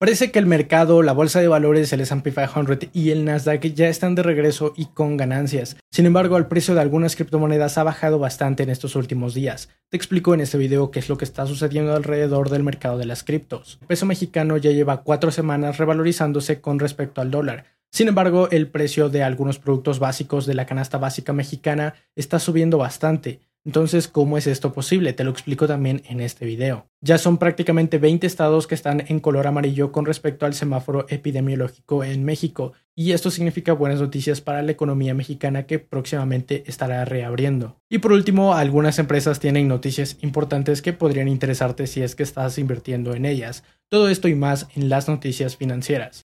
Parece que el mercado, la bolsa de valores, el S&P 500 y el Nasdaq ya están de regreso y con ganancias. Sin embargo, el precio de algunas criptomonedas ha bajado bastante en estos últimos días. Te explico en este video qué es lo que está sucediendo alrededor del mercado de las criptos. El peso mexicano ya lleva cuatro semanas revalorizándose con respecto al dólar. Sin embargo, el precio de algunos productos básicos de la canasta básica mexicana está subiendo bastante. Entonces, ¿cómo es esto posible? Te lo explico también en este video. Ya son prácticamente 20 estados que están en color amarillo con respecto al semáforo epidemiológico en México, y esto significa buenas noticias para la economía mexicana que próximamente estará reabriendo. Y por último, algunas empresas tienen noticias importantes que podrían interesarte si es que estás invirtiendo en ellas. Todo esto y más en las noticias financieras.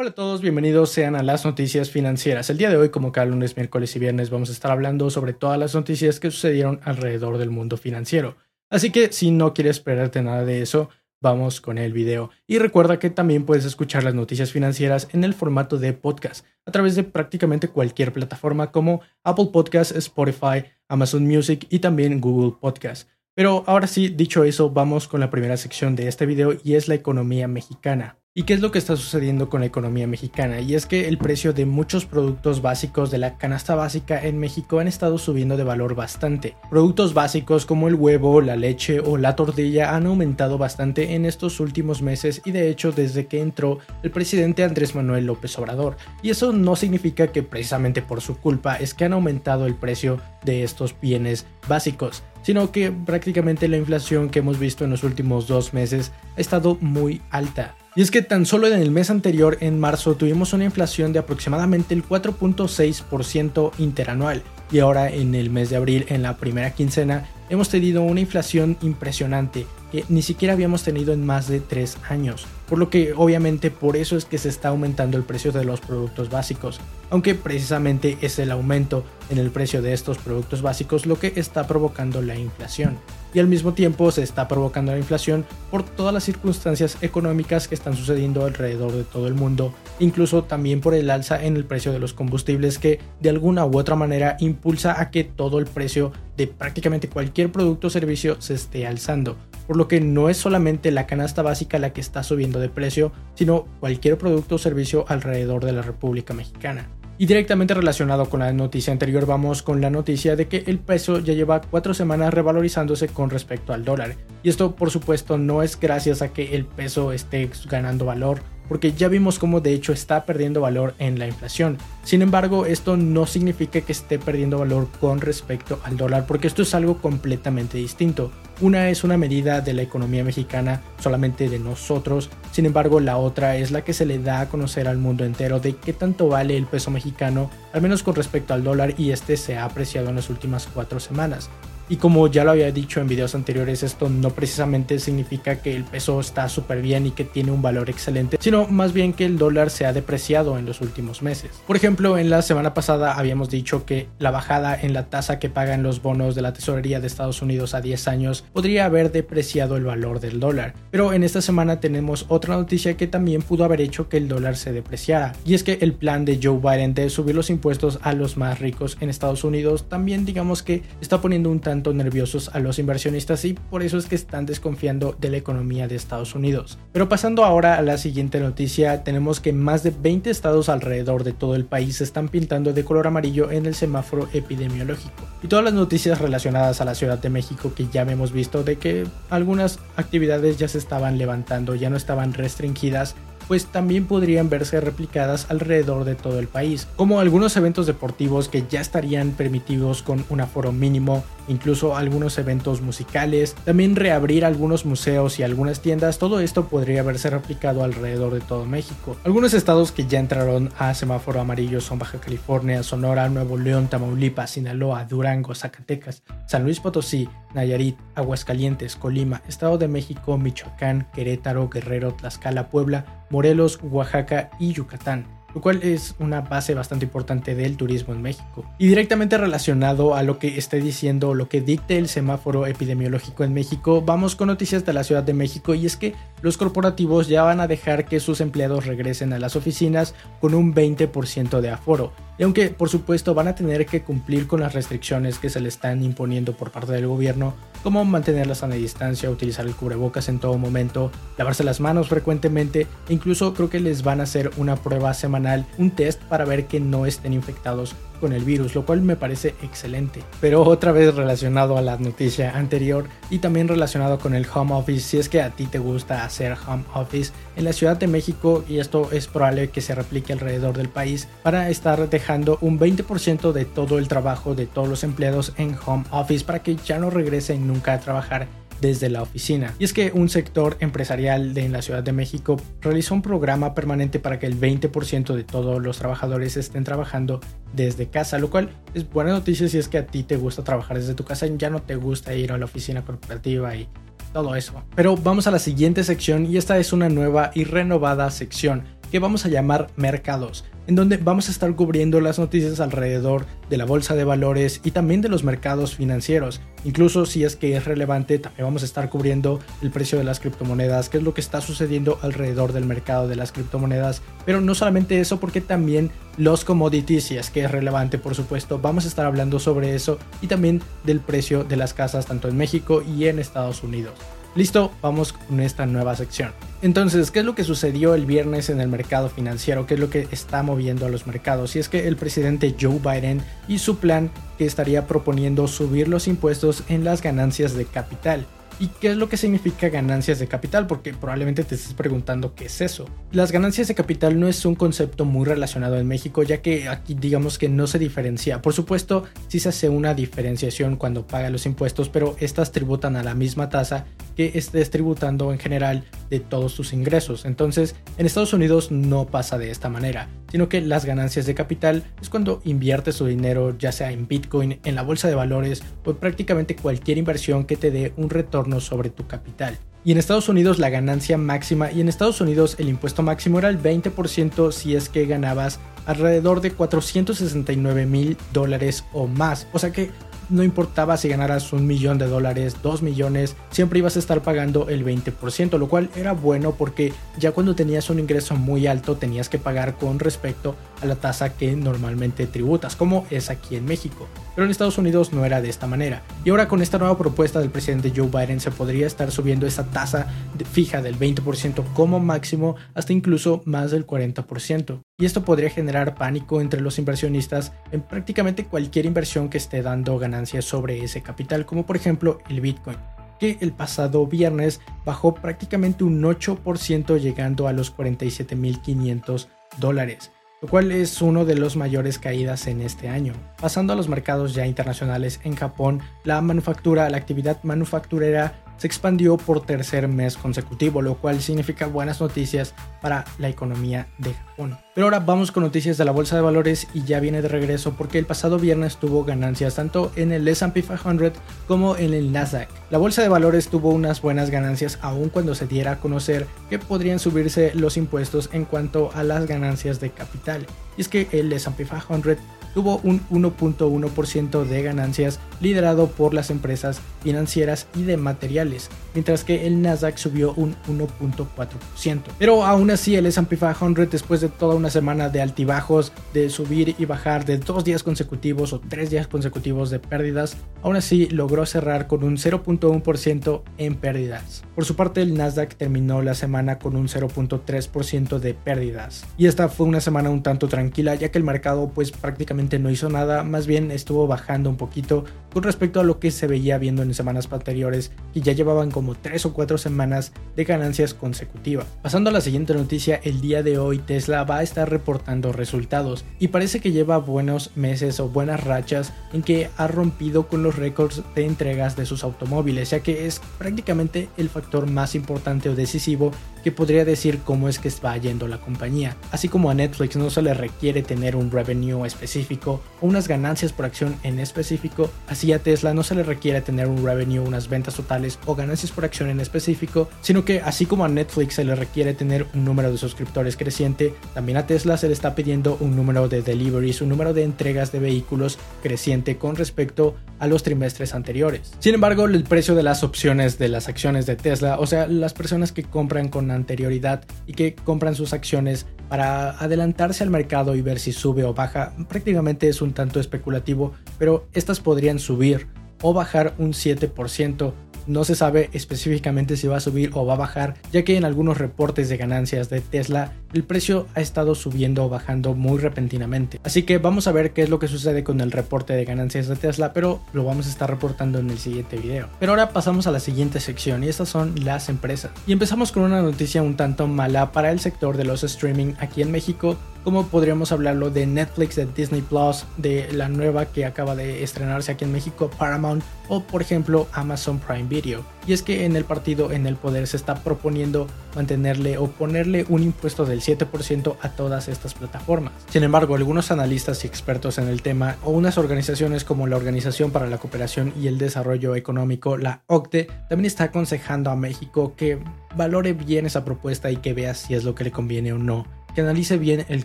Hola a todos, bienvenidos sean a las noticias financieras. El día de hoy, como cada lunes, miércoles y viernes, vamos a estar hablando sobre todas las noticias que sucedieron alrededor del mundo financiero. Así que si no quieres perderte nada de eso, vamos con el video. Y recuerda que también puedes escuchar las noticias financieras en el formato de podcast a través de prácticamente cualquier plataforma como Apple Podcasts, Spotify, Amazon Music y también Google Podcasts. Pero ahora sí, dicho eso, vamos con la primera sección de este video y es la economía mexicana. ¿Y qué es lo que está sucediendo con la economía mexicana? Y es que el precio de muchos productos básicos de la canasta básica en México han estado subiendo de valor bastante. Productos básicos como el huevo, la leche o la tortilla han aumentado bastante en estos últimos meses y de hecho desde que entró el presidente Andrés Manuel López Obrador. Y eso no significa que precisamente por su culpa es que han aumentado el precio de estos bienes básicos sino que prácticamente la inflación que hemos visto en los últimos dos meses ha estado muy alta. Y es que tan solo en el mes anterior, en marzo, tuvimos una inflación de aproximadamente el 4.6% interanual. Y ahora en el mes de abril, en la primera quincena, hemos tenido una inflación impresionante que ni siquiera habíamos tenido en más de tres años. Por lo que obviamente por eso es que se está aumentando el precio de los productos básicos. Aunque precisamente es el aumento en el precio de estos productos básicos lo que está provocando la inflación y al mismo tiempo se está provocando la inflación por todas las circunstancias económicas que están sucediendo alrededor de todo el mundo, incluso también por el alza en el precio de los combustibles que de alguna u otra manera impulsa a que todo el precio de prácticamente cualquier producto o servicio se esté alzando, por lo que no es solamente la canasta básica la que está subiendo de precio, sino cualquier producto o servicio alrededor de la República Mexicana. Y directamente relacionado con la noticia anterior vamos con la noticia de que el peso ya lleva cuatro semanas revalorizándose con respecto al dólar. Y esto por supuesto no es gracias a que el peso esté ganando valor, porque ya vimos cómo de hecho está perdiendo valor en la inflación. Sin embargo, esto no significa que esté perdiendo valor con respecto al dólar, porque esto es algo completamente distinto. Una es una medida de la economía mexicana solamente de nosotros, sin embargo la otra es la que se le da a conocer al mundo entero de qué tanto vale el peso mexicano, al menos con respecto al dólar y este se ha apreciado en las últimas cuatro semanas. Y como ya lo había dicho en videos anteriores, esto no precisamente significa que el peso está súper bien y que tiene un valor excelente, sino más bien que el dólar se ha depreciado en los últimos meses. Por ejemplo, en la semana pasada habíamos dicho que la bajada en la tasa que pagan los bonos de la tesorería de Estados Unidos a 10 años podría haber depreciado el valor del dólar. Pero en esta semana tenemos otra noticia que también pudo haber hecho que el dólar se depreciara. Y es que el plan de Joe Biden de subir los impuestos a los más ricos en Estados Unidos también digamos que está poniendo un tanto nerviosos a los inversionistas y por eso es que están desconfiando de la economía de Estados Unidos. Pero pasando ahora a la siguiente noticia, tenemos que más de 20 estados alrededor de todo el país están pintando de color amarillo en el semáforo epidemiológico. Y todas las noticias relacionadas a la Ciudad de México que ya hemos visto de que algunas actividades ya se estaban levantando, ya no estaban restringidas pues también podrían verse replicadas alrededor de todo el país, como algunos eventos deportivos que ya estarían permitidos con un aforo mínimo, incluso algunos eventos musicales, también reabrir algunos museos y algunas tiendas, todo esto podría haberse replicado alrededor de todo México. Algunos estados que ya entraron a semáforo amarillo son Baja California, Sonora, Nuevo León, Tamaulipas, Sinaloa, Durango, Zacatecas, San Luis Potosí, Nayarit, Aguascalientes, Colima, Estado de México, Michoacán, Querétaro, Guerrero, Tlaxcala, Puebla, Morelos, Oaxaca y Yucatán lo cual es una base bastante importante del turismo en México. Y directamente relacionado a lo que esté diciendo, lo que dicte el semáforo epidemiológico en México, vamos con noticias de la Ciudad de México y es que los corporativos ya van a dejar que sus empleados regresen a las oficinas con un 20% de aforo. Y aunque por supuesto van a tener que cumplir con las restricciones que se le están imponiendo por parte del gobierno, como mantener la sana distancia, utilizar el cubrebocas en todo momento, lavarse las manos frecuentemente e incluso creo que les van a hacer una prueba semanal, un test para ver que no estén infectados con el virus, lo cual me parece excelente. Pero otra vez relacionado a la noticia anterior y también relacionado con el home office, si es que a ti te gusta hacer home office en la Ciudad de México y esto es probable que se replique alrededor del país para estar dejando un 20% de todo el trabajo de todos los empleados en home office para que ya no regresen nunca a trabajar desde la oficina. Y es que un sector empresarial de en la Ciudad de México realizó un programa permanente para que el 20% de todos los trabajadores estén trabajando desde casa, lo cual es buena noticia si es que a ti te gusta trabajar desde tu casa y ya no te gusta ir a la oficina corporativa y todo eso. Pero vamos a la siguiente sección y esta es una nueva y renovada sección que vamos a llamar mercados en donde vamos a estar cubriendo las noticias alrededor de la bolsa de valores y también de los mercados financieros. Incluso si es que es relevante, también vamos a estar cubriendo el precio de las criptomonedas, qué es lo que está sucediendo alrededor del mercado de las criptomonedas. Pero no solamente eso, porque también los commodities, si es que es relevante, por supuesto, vamos a estar hablando sobre eso y también del precio de las casas tanto en México y en Estados Unidos. Listo, vamos con esta nueva sección. Entonces, ¿qué es lo que sucedió el viernes en el mercado financiero? ¿Qué es lo que está moviendo a los mercados? Y es que el presidente Joe Biden y su plan que estaría proponiendo subir los impuestos en las ganancias de capital. ¿Y qué es lo que significa ganancias de capital? Porque probablemente te estés preguntando qué es eso. Las ganancias de capital no es un concepto muy relacionado en México, ya que aquí digamos que no se diferencia. Por supuesto, sí se hace una diferenciación cuando paga los impuestos, pero estas tributan a la misma tasa que estés tributando en general de todos tus ingresos. Entonces, en Estados Unidos no pasa de esta manera, sino que las ganancias de capital es cuando inviertes tu dinero, ya sea en Bitcoin, en la bolsa de valores o prácticamente cualquier inversión que te dé un retorno sobre tu capital. Y en Estados Unidos la ganancia máxima y en Estados Unidos el impuesto máximo era el 20% si es que ganabas alrededor de 469 mil dólares o más. O sea que no importaba si ganaras un millón de dólares, dos millones, siempre ibas a estar pagando el 20%, lo cual era bueno porque ya cuando tenías un ingreso muy alto tenías que pagar con respecto a la tasa que normalmente tributas, como es aquí en México. Pero en Estados Unidos no era de esta manera. Y ahora con esta nueva propuesta del presidente Joe Biden se podría estar subiendo esa tasa fija del 20% como máximo hasta incluso más del 40%. Y esto podría generar pánico entre los inversionistas en prácticamente cualquier inversión que esté dando ganancias sobre ese capital, como por ejemplo el Bitcoin que el pasado viernes bajó prácticamente un 8% llegando a los 47.500 dólares lo cual es uno de los mayores caídas en este año. Pasando a los mercados ya internacionales, en Japón, la manufactura, la actividad manufacturera se expandió por tercer mes consecutivo, lo cual significa buenas noticias para la economía de Japón. Pero ahora vamos con noticias de la bolsa de valores y ya viene de regreso porque el pasado viernes tuvo ganancias tanto en el S&P 500 como en el Nasdaq. La bolsa de valores tuvo unas buenas ganancias aun cuando se diera a conocer que podrían subirse los impuestos en cuanto a las ganancias de capital. Y es que el S&P 500 tuvo un 1.1% de ganancias liderado por las empresas financieras y de materiales, mientras que el Nasdaq subió un 1.4%. Pero aún así el S&P 500 después de toda una semana de altibajos, de subir y bajar de dos días consecutivos o tres días consecutivos de pérdidas, aún así logró cerrar con un 0.1% en pérdidas. Por su parte el Nasdaq terminó la semana con un 0.3% de pérdidas. Y esta fue una semana un tanto tranquila ya que el mercado pues prácticamente no hizo nada, más bien estuvo bajando un poquito con respecto a lo que se veía viendo en semanas anteriores que ya llevaban como 3 o 4 semanas de ganancias consecutivas. Pasando a la siguiente noticia, el día de hoy Tesla va a estar reportando resultados y parece que lleva buenos meses o buenas rachas en que ha rompido con los récords de entregas de sus automóviles, ya que es prácticamente el factor más importante o decisivo que podría decir cómo es que va yendo la compañía. Así como a Netflix no se le requiere tener un revenue específico o unas ganancias por acción en específico, a Tesla no se le requiere tener un revenue, unas ventas totales o ganancias por acción en específico, sino que así como a Netflix se le requiere tener un número de suscriptores creciente, también a Tesla se le está pidiendo un número de deliveries, un número de entregas de vehículos creciente con respecto a los trimestres anteriores. Sin embargo, el precio de las opciones de las acciones de Tesla, o sea, las personas que compran con anterioridad y que compran sus acciones para adelantarse al mercado y ver si sube o baja, prácticamente es un tanto especulativo, pero estas podrían subir o bajar un 7% no se sabe específicamente si va a subir o va a bajar, ya que en algunos reportes de ganancias de Tesla el precio ha estado subiendo o bajando muy repentinamente. Así que vamos a ver qué es lo que sucede con el reporte de ganancias de Tesla, pero lo vamos a estar reportando en el siguiente video. Pero ahora pasamos a la siguiente sección y estas son las empresas. Y empezamos con una noticia un tanto mala para el sector de los streaming aquí en México, como podríamos hablarlo de Netflix, de Disney Plus, de la nueva que acaba de estrenarse aquí en México, Paramount, o por ejemplo Amazon Prime Video. Y es que en el partido en el poder se está proponiendo mantenerle o ponerle un impuesto del 7% a todas estas plataformas. Sin embargo, algunos analistas y expertos en el tema o unas organizaciones como la Organización para la Cooperación y el Desarrollo Económico, la OCDE, también está aconsejando a México que valore bien esa propuesta y que vea si es lo que le conviene o no que analice bien el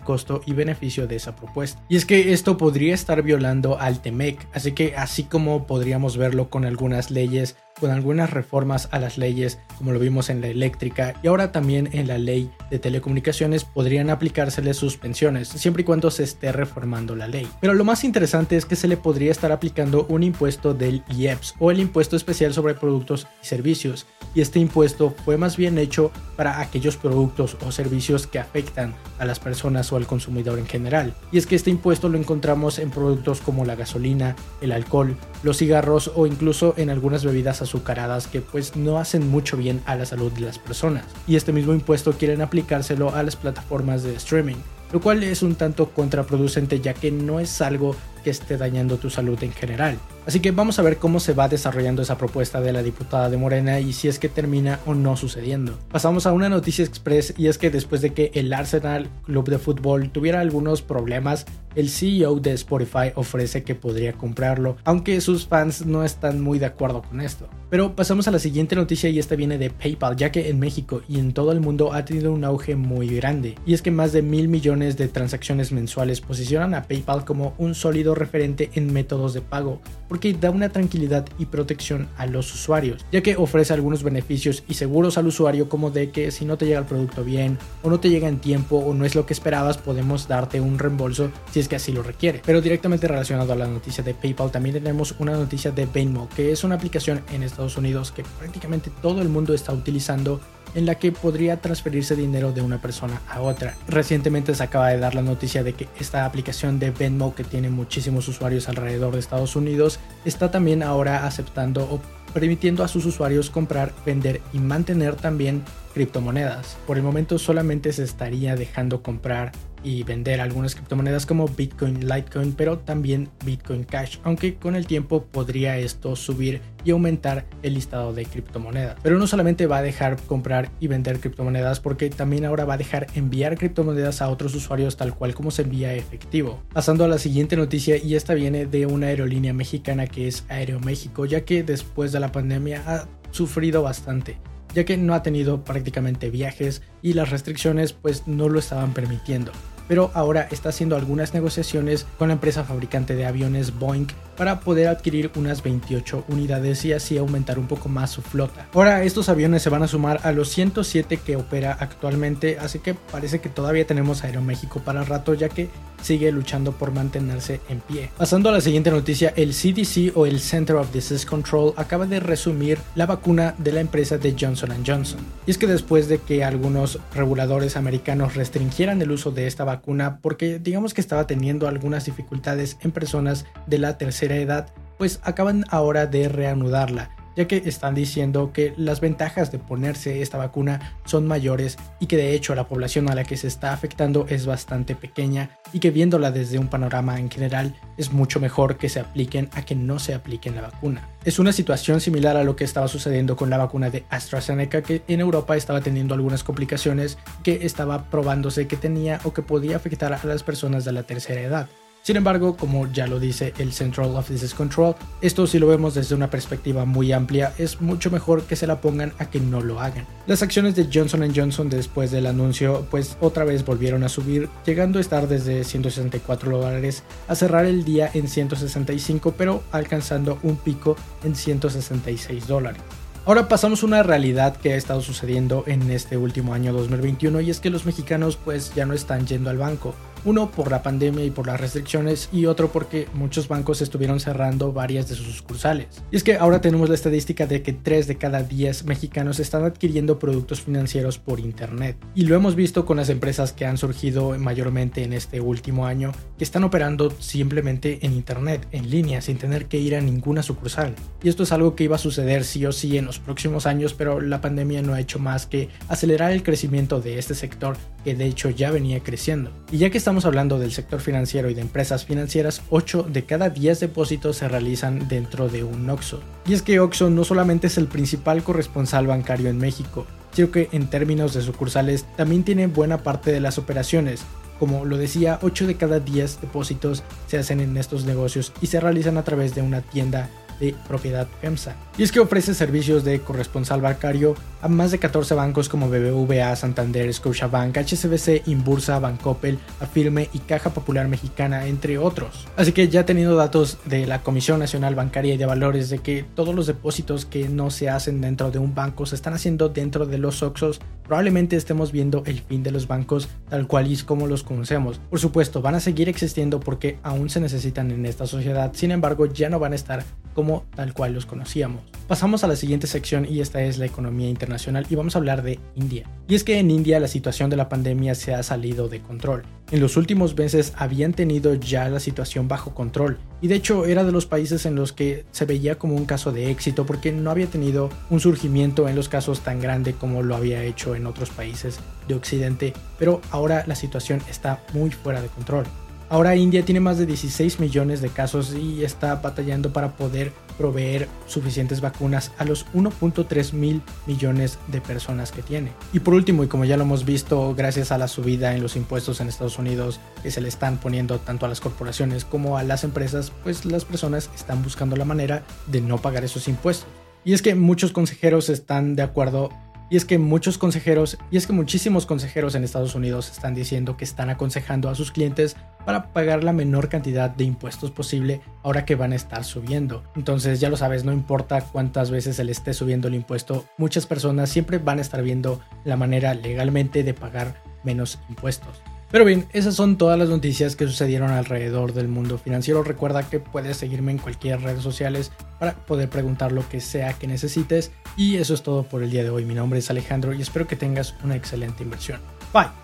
costo y beneficio de esa propuesta. Y es que esto podría estar violando al TEMEC, así que así como podríamos verlo con algunas leyes con algunas reformas a las leyes, como lo vimos en la eléctrica y ahora también en la ley de telecomunicaciones, podrían aplicársele suspensiones, siempre y cuando se esté reformando la ley. Pero lo más interesante es que se le podría estar aplicando un impuesto del IEPS o el impuesto especial sobre productos y servicios, y este impuesto fue más bien hecho para aquellos productos o servicios que afectan a las personas o al consumidor en general. Y es que este impuesto lo encontramos en productos como la gasolina, el alcohol, los cigarros o incluso en algunas bebidas azucaradas que pues no hacen mucho bien a la salud de las personas. Y este mismo impuesto quieren aplicárselo a las plataformas de streaming, lo cual es un tanto contraproducente ya que no es algo que esté dañando tu salud en general. Así que vamos a ver cómo se va desarrollando esa propuesta de la diputada de Morena y si es que termina o no sucediendo. Pasamos a una noticia express y es que después de que el Arsenal Club de Fútbol tuviera algunos problemas, el CEO de Spotify ofrece que podría comprarlo, aunque sus fans no están muy de acuerdo con esto. Pero pasamos a la siguiente noticia y esta viene de PayPal, ya que en México y en todo el mundo ha tenido un auge muy grande. Y es que más de mil millones de transacciones mensuales posicionan a PayPal como un sólido referente en métodos de pago porque da una tranquilidad y protección a los usuarios, ya que ofrece algunos beneficios y seguros al usuario como de que si no te llega el producto bien o no te llega en tiempo o no es lo que esperabas, podemos darte un reembolso si es que así lo requiere. Pero directamente relacionado a la noticia de PayPal, también tenemos una noticia de Venmo, que es una aplicación en Estados Unidos que prácticamente todo el mundo está utilizando en la que podría transferirse dinero de una persona a otra. Recientemente se acaba de dar la noticia de que esta aplicación de Venmo, que tiene muchísimos usuarios alrededor de Estados Unidos, está también ahora aceptando o permitiendo a sus usuarios comprar, vender y mantener también criptomonedas. Por el momento solamente se estaría dejando comprar y vender algunas criptomonedas como Bitcoin, Litecoin, pero también Bitcoin Cash, aunque con el tiempo podría esto subir y aumentar el listado de criptomonedas. Pero no solamente va a dejar comprar y vender criptomonedas, porque también ahora va a dejar enviar criptomonedas a otros usuarios tal cual como se envía efectivo. Pasando a la siguiente noticia, y esta viene de una aerolínea mexicana que es Aeroméxico, ya que después de la pandemia ha sufrido bastante ya que no ha tenido prácticamente viajes y las restricciones pues no lo estaban permitiendo pero ahora está haciendo algunas negociaciones con la empresa fabricante de aviones Boeing para poder adquirir unas 28 unidades y así aumentar un poco más su flota. Ahora estos aviones se van a sumar a los 107 que opera actualmente, así que parece que todavía tenemos Aeroméxico para rato ya que sigue luchando por mantenerse en pie. Pasando a la siguiente noticia, el CDC o el Center of Disease Control acaba de resumir la vacuna de la empresa de Johnson Johnson. Y es que después de que algunos reguladores americanos restringieran el uso de esta vacuna porque digamos que estaba teniendo algunas dificultades en personas de la tercera edad, pues acaban ahora de reanudarla ya que están diciendo que las ventajas de ponerse esta vacuna son mayores y que de hecho la población a la que se está afectando es bastante pequeña y que viéndola desde un panorama en general es mucho mejor que se apliquen a que no se apliquen la vacuna. Es una situación similar a lo que estaba sucediendo con la vacuna de AstraZeneca que en Europa estaba teniendo algunas complicaciones que estaba probándose que tenía o que podía afectar a las personas de la tercera edad. Sin embargo, como ya lo dice el Central Office Control, esto si lo vemos desde una perspectiva muy amplia, es mucho mejor que se la pongan a que no lo hagan. Las acciones de Johnson Johnson después del anuncio pues otra vez volvieron a subir, llegando a estar desde 164 dólares a cerrar el día en 165, pero alcanzando un pico en 166 dólares. Ahora pasamos a una realidad que ha estado sucediendo en este último año 2021 y es que los mexicanos pues ya no están yendo al banco. Uno por la pandemia y por las restricciones y otro porque muchos bancos estuvieron cerrando varias de sus sucursales. Y es que ahora tenemos la estadística de que 3 de cada 10 mexicanos están adquiriendo productos financieros por internet. Y lo hemos visto con las empresas que han surgido mayormente en este último año, que están operando simplemente en internet, en línea, sin tener que ir a ninguna sucursal. Y esto es algo que iba a suceder sí o sí en los próximos años, pero la pandemia no ha hecho más que acelerar el crecimiento de este sector que de hecho ya venía creciendo. Y ya que estamos estamos hablando del sector financiero y de empresas financieras, 8 de cada 10 depósitos se realizan dentro de un OXO. Y es que OXO no solamente es el principal corresponsal bancario en México, sino que en términos de sucursales también tiene buena parte de las operaciones. Como lo decía, 8 de cada 10 depósitos se hacen en estos negocios y se realizan a través de una tienda de propiedad FEMSA. Y es que ofrece servicios de corresponsal bancario a más de 14 bancos como BBVA, Santander, Scotiabank, HSBC, Inbursa, Bancoppel, Afirme y Caja Popular Mexicana, entre otros. Así que ya teniendo datos de la Comisión Nacional Bancaria y de Valores de que todos los depósitos que no se hacen dentro de un banco se están haciendo dentro de los OXOS, probablemente estemos viendo el fin de los bancos tal cual y como los conocemos. Por supuesto, van a seguir existiendo porque aún se necesitan en esta sociedad, sin embargo ya no van a estar como tal cual los conocíamos. Pasamos a la siguiente sección y esta es la economía internacional y vamos a hablar de India. Y es que en India la situación de la pandemia se ha salido de control. En los últimos meses habían tenido ya la situación bajo control y de hecho era de los países en los que se veía como un caso de éxito porque no había tenido un surgimiento en los casos tan grande como lo había hecho en otros países de Occidente, pero ahora la situación está muy fuera de control. Ahora India tiene más de 16 millones de casos y está batallando para poder proveer suficientes vacunas a los 1.3 mil millones de personas que tiene. Y por último, y como ya lo hemos visto, gracias a la subida en los impuestos en Estados Unidos que se le están poniendo tanto a las corporaciones como a las empresas, pues las personas están buscando la manera de no pagar esos impuestos. Y es que muchos consejeros están de acuerdo y es que muchos consejeros, y es que muchísimos consejeros en Estados Unidos están diciendo que están aconsejando a sus clientes para pagar la menor cantidad de impuestos posible ahora que van a estar subiendo. Entonces ya lo sabes, no importa cuántas veces se le esté subiendo el impuesto, muchas personas siempre van a estar viendo la manera legalmente de pagar menos impuestos. Pero bien, esas son todas las noticias que sucedieron alrededor del mundo financiero. Recuerda que puedes seguirme en cualquier red sociales para poder preguntar lo que sea que necesites. Y eso es todo por el día de hoy. Mi nombre es Alejandro y espero que tengas una excelente inversión. Bye.